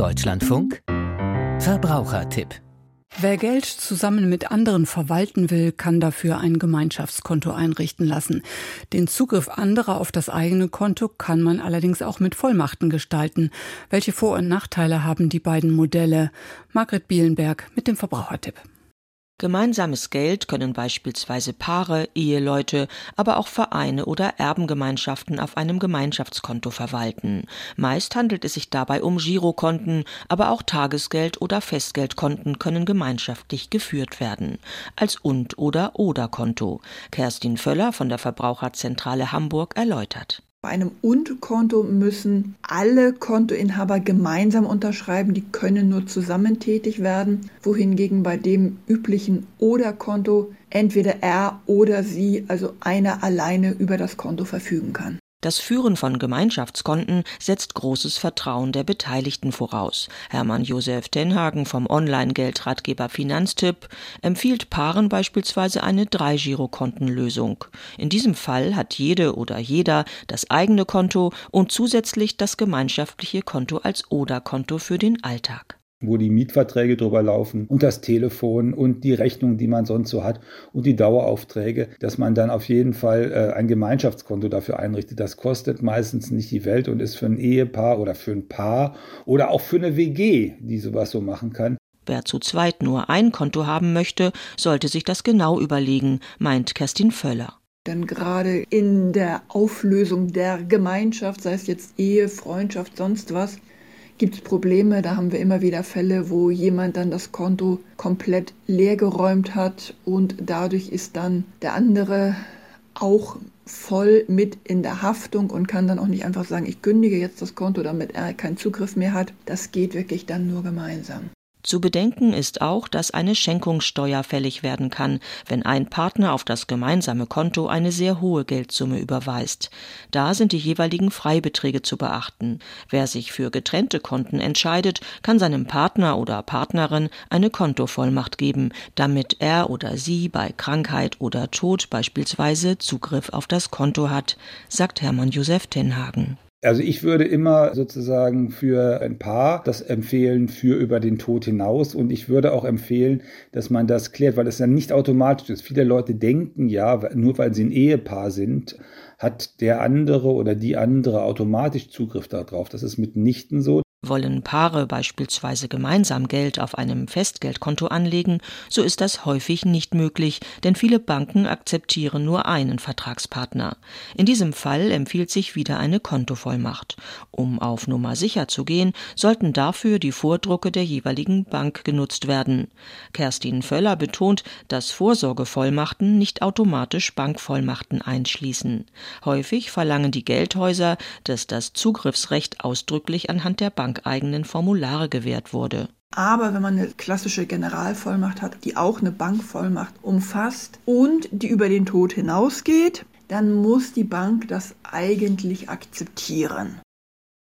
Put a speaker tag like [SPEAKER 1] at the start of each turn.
[SPEAKER 1] Deutschlandfunk Verbrauchertipp
[SPEAKER 2] Wer Geld zusammen mit anderen verwalten will, kann dafür ein Gemeinschaftskonto einrichten lassen. Den Zugriff anderer auf das eigene Konto kann man allerdings auch mit Vollmachten gestalten. Welche Vor- und Nachteile haben die beiden Modelle? Margret Bielenberg mit dem Verbrauchertipp.
[SPEAKER 3] Gemeinsames Geld können beispielsweise Paare, Eheleute, aber auch Vereine oder Erbengemeinschaften auf einem Gemeinschaftskonto verwalten. Meist handelt es sich dabei um Girokonten, aber auch Tagesgeld oder Festgeldkonten können gemeinschaftlich geführt werden. Als und oder oder Konto. Kerstin Völler von der Verbraucherzentrale Hamburg erläutert.
[SPEAKER 4] Bei einem Und-Konto müssen alle Kontoinhaber gemeinsam unterschreiben, die können nur zusammen tätig werden, wohingegen bei dem üblichen Oder-Konto entweder er oder sie, also einer alleine über das Konto verfügen kann.
[SPEAKER 3] Das Führen von Gemeinschaftskonten setzt großes Vertrauen der Beteiligten voraus. Hermann Josef Tenhagen vom Online-Geldratgeber Finanztipp empfiehlt Paaren beispielsweise eine Drei-Girokontenlösung. In diesem Fall hat jede oder jeder das eigene Konto und zusätzlich das gemeinschaftliche Konto als Oder-Konto für den Alltag
[SPEAKER 5] wo die Mietverträge drüber laufen und das Telefon und die Rechnungen, die man sonst so hat und die Daueraufträge, dass man dann auf jeden Fall äh, ein Gemeinschaftskonto dafür einrichtet. Das kostet meistens nicht die Welt und ist für ein Ehepaar oder für ein Paar oder auch für eine WG, die sowas so machen kann.
[SPEAKER 3] Wer zu zweit nur ein Konto haben möchte, sollte sich das genau überlegen, meint Kerstin Völler.
[SPEAKER 4] Denn gerade in der Auflösung der Gemeinschaft, sei es jetzt Ehe, Freundschaft, sonst was, gibt es Probleme. Da haben wir immer wieder Fälle, wo jemand dann das Konto komplett leergeräumt hat und dadurch ist dann der andere auch voll mit in der Haftung und kann dann auch nicht einfach sagen, ich kündige jetzt das Konto, damit er keinen Zugriff mehr hat. Das geht wirklich dann nur gemeinsam.
[SPEAKER 3] Zu bedenken ist auch, dass eine Schenkungssteuer fällig werden kann, wenn ein Partner auf das gemeinsame Konto eine sehr hohe Geldsumme überweist. Da sind die jeweiligen Freibeträge zu beachten. Wer sich für getrennte Konten entscheidet, kann seinem Partner oder Partnerin eine Kontovollmacht geben, damit er oder sie bei Krankheit oder Tod beispielsweise Zugriff auf das Konto hat, sagt Hermann Josef Tenhagen.
[SPEAKER 5] Also ich würde immer sozusagen für ein Paar das empfehlen für über den Tod hinaus und ich würde auch empfehlen, dass man das klärt, weil es dann nicht automatisch ist. Viele Leute denken ja, nur weil sie ein Ehepaar sind, hat der andere oder die andere automatisch Zugriff darauf. Das ist mitnichten so.
[SPEAKER 3] Wollen Paare beispielsweise gemeinsam Geld auf einem Festgeldkonto anlegen, so ist das häufig nicht möglich, denn viele Banken akzeptieren nur einen Vertragspartner. In diesem Fall empfiehlt sich wieder eine Kontovollmacht. Um auf Nummer sicher zu gehen, sollten dafür die Vordrucke der jeweiligen Bank genutzt werden. Kerstin Völler betont, dass Vorsorgevollmachten nicht automatisch Bankvollmachten einschließen. Häufig verlangen die Geldhäuser, dass das Zugriffsrecht ausdrücklich anhand der Bank bankeigenen Formulare gewährt wurde.
[SPEAKER 4] Aber wenn man eine klassische Generalvollmacht hat, die auch eine Bankvollmacht umfasst und die über den Tod hinausgeht, dann muss die Bank das eigentlich akzeptieren.